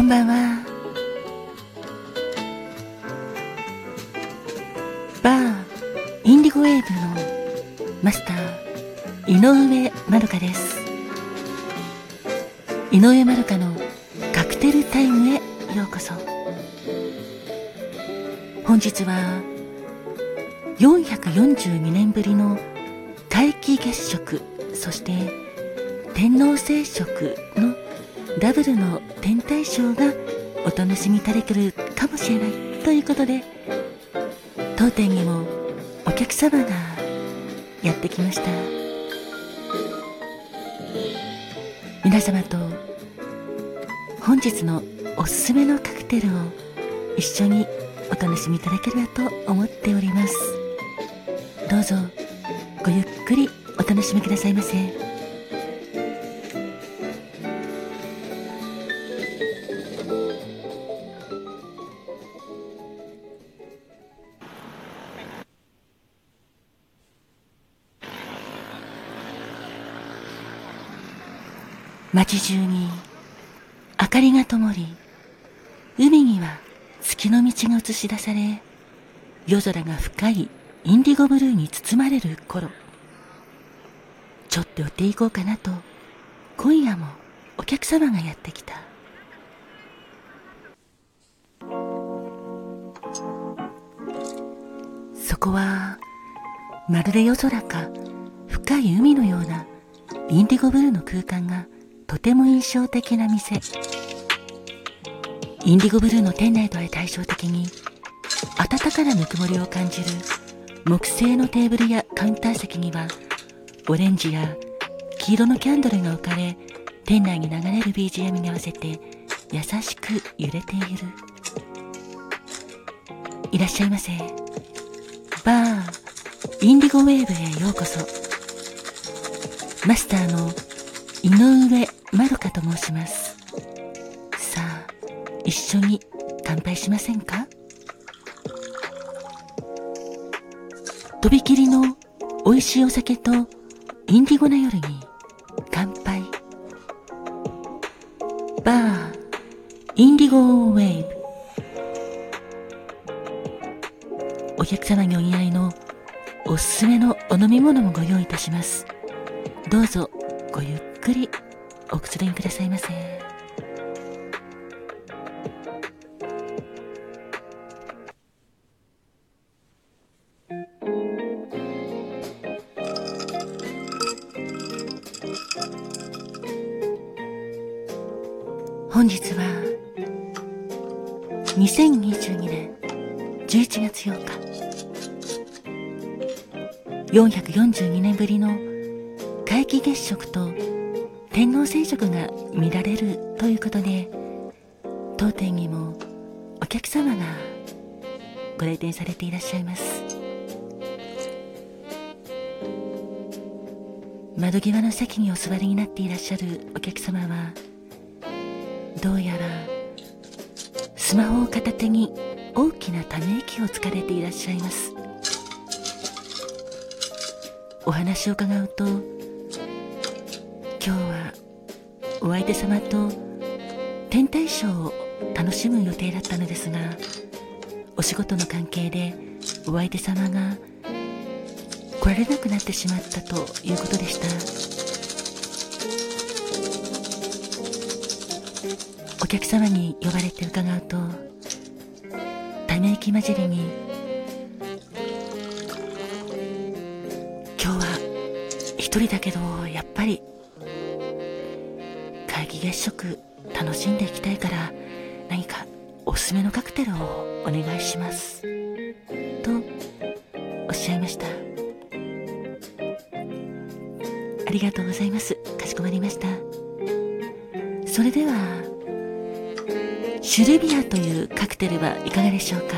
こんばんは。バーインディゴウェーブのマスター井上まるかです。井上まるかのカクテルタイムへようこそ。本日は442年ぶりの皆既月食そして天王星食のダブルの天体ショーがお楽しみいただけるかもしれないということで当店にもお客様がやってきました皆様と本日のおすすめのカクテルを一緒にお楽しみいただければと思っておりますどうぞごゆっくりお楽しみくださいませ。街中に明かりが灯り海には月の道が映し出され夜空が深いインディゴブルーに包まれる頃。ちょっと寄っていこうかなと今夜もお客様がやってきた。そこはまるで夜空か深い海のようなインディゴブルーの空間がとても印象的な店。インディゴブルーの店内とは対照的に温かなぬくもりを感じる木製のテーブルやカウンター席にはオレンジや黄色のキャンドルが置かれ店内に流れる BGM に合わせて優しく揺れている。いらっしゃいませ。バーインディゴウェーブへようこそ。マスターの井上まるかと申します。さあ一緒に乾杯しませんか？とびきりの美味しいお酒とインディゴな夜に乾杯。バーインディゴウェーブ。お客様にお似合いのおすすめのお飲み物もご用意いたします。どうぞごゆっくり。おくつろぎくださいませ。本日は2022年11月8日442年ぶりの皆既月食と天皇聖職が見られるということで当店にもお客様がご来店されていらっしゃいます。窓際の席にお座りになっていらっしゃるお客様はどうやらスマホを片手に大きなため息をつかれていらっしゃいます。お話を伺うと今日はお相手様と天体ショーを楽しむ予定だったのですがお仕事の関係でお相手様が来られなくなってしまったということでした。お客様に呼ばれて伺うとため息混じりに今日は一人だけどやっぱり月食楽しんでいきたいから何かおすすめのカクテルをお願いします。とおっしゃいました。ありがとうございます。かしこまりました。それではシュルビアというカクテルはいかがでしょうか？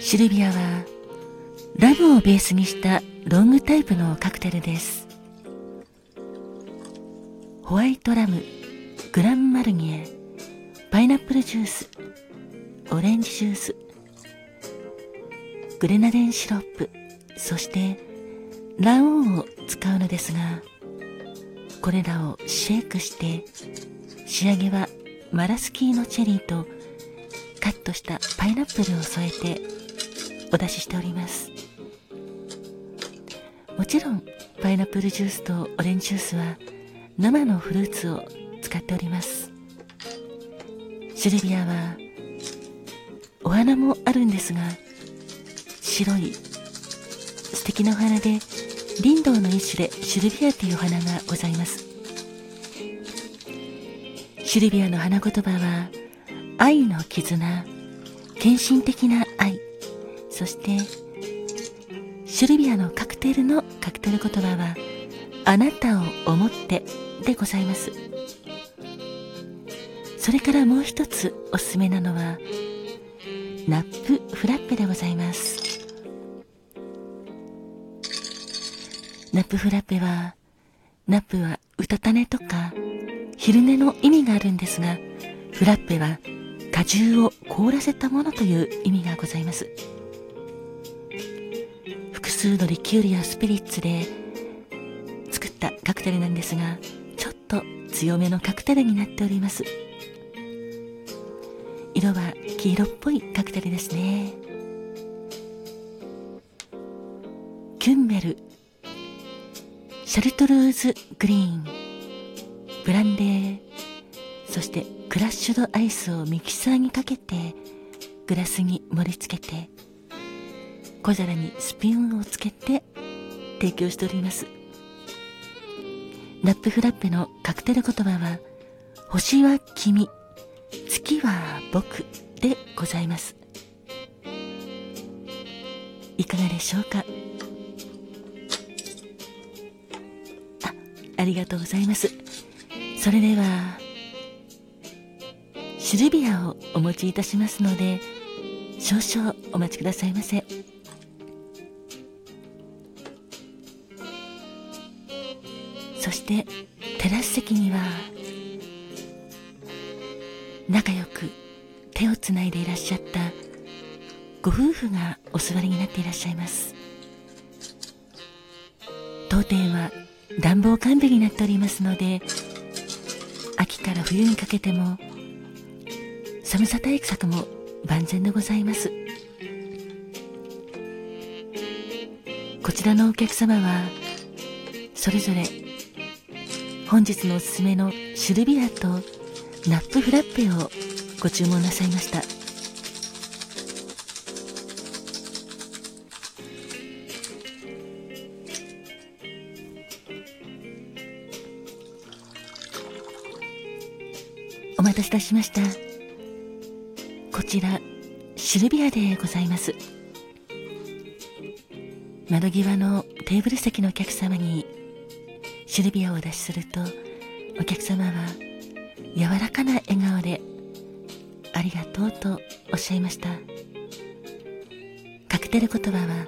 シュルビアはラムをベースにしたロングタイプのカクテルです。ホワイトラムグランマルニエパイナップルジュースオレンジジュースグレナデンシロップそして卵黄を使うのですがこれらをシェイクして仕上げはマラスキーのチェリーとカットしたパイナップルを添えてお出ししております。もちろんパイナップルジュースとオレンジジュースは生のフルーツを使っております。シルビアはお花もあるんですが白い素敵なお花でリンドウの一種でシルビアというお花がございます。シルビアの花言葉は愛の絆献身的な愛。そしてシルビアのカクテルのカクテル言葉はあなたを思ってでございます。それからもう一つおすすめなのはナップフラッペでございます。ナップフラッペは nap はうたた寝とか昼寝の意味があるんですがフラッペは果汁を凍らせたものという意味がございます。複数のリキュールやスピリッツで作ったカクテルなんですがと強めのカクテルになっております。色は黄色っぽいカクテルですね。キュンメル。シャルトルーズグリーン。ブランデー。そしてクラッシュドアイスをミキサーにかけてグラスに盛り付けて小皿にスピンをつけて提供しております。ナップフラッペのカクテル言葉は星は君月は僕でございます。いかがでしょうか？あありがとうございます。それではシルビアをお持ちいたしますので少々お待ちくださいませ。してテラス席には仲良く手をつないでいらっしゃったご夫婦がお座りになっていらっしゃいます。当店は暖房完備になっておりますので秋から冬にかけても寒さ対策も万全でございます。こちらのお客様はそれぞれ本日のおすすめのシルビアとナップフラッペをご注文なさいました。お待たせいたしました。こちらシルビアでございます。窓際のテーブル席のお客様にシルビアをお出しするとお客様は柔らかな笑顔でありがとうとおっしゃいました。カクテル言葉は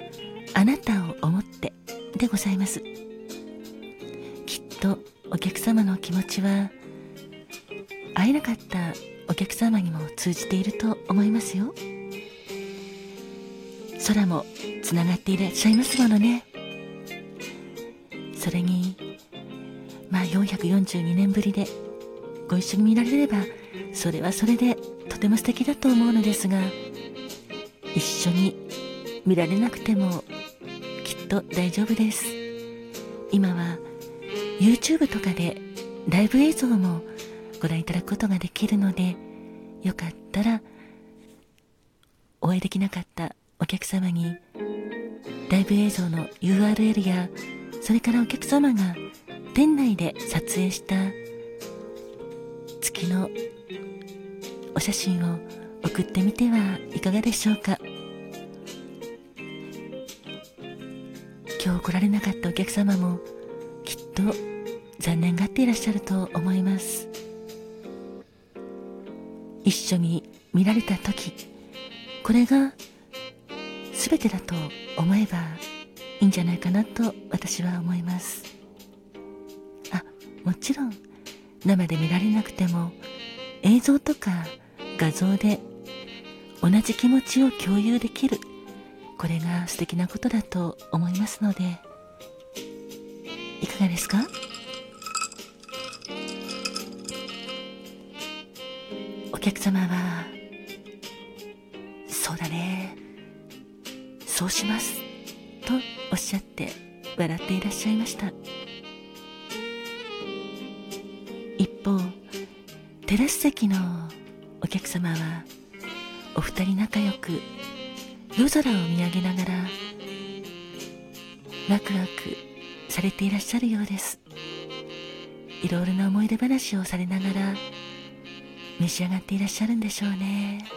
あなたを思ってでございます。きっとお客様の気持ちは会えなかったお客様にも通じていると思いますよ。空もつながっていらっしゃいますものね。それにまあ442年ぶりでご一緒に見られればそれはそれでとても素敵だと思うのですが一緒に見られなくてもきっと大丈夫です。今は YouTube とかでライブ映像もご覧いただくことができるのでよかったらお会いできなかったお客様にライブ映像の URL やそれからお客様が店内で撮影した月のお写真を送ってみてはいかがでしょうか。今日来られなかったお客様もきっと残念がっていらっしゃると思います。一緒に見られた時これが全てだと思えばいいんじゃないかなと私は思います。もちろん生で見られなくても映像とか画像で同じ気持ちを共有できるこれが素敵なことだと思いますのでいかがですか？お客様はそうだねそうしますとおっしゃって笑っていらっしゃいました。テラス席のお客様はお二人仲良く夜空を見上げながらワクワクされていらっしゃるようです。いろいろな思い出話をされながら召し上がっていらっしゃるんでしょうね。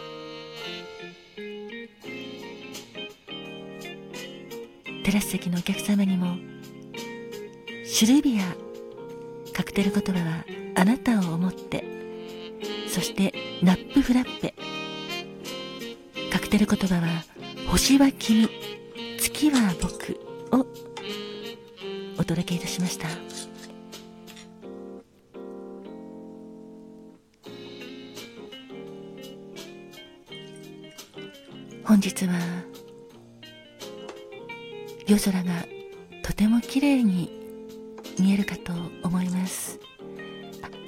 テラス席のお客様にもシュルビアカクテル言葉はあなたを思ってそしてナップフラッペ。カクテル言葉は星は君月は僕をお届けいたしました。本日は夜空がとても綺麗に見えるかと思います。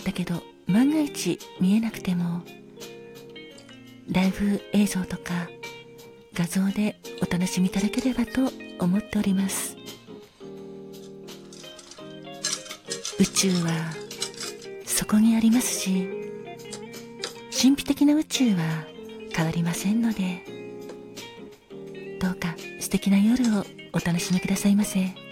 だけど万が一見えなくてもライブ映像とか画像でお楽しみいただければと思っております宇宙はそこにありますし神秘的な宇宙は変わりませんのでどうか素敵な夜をお楽しみくださいませ。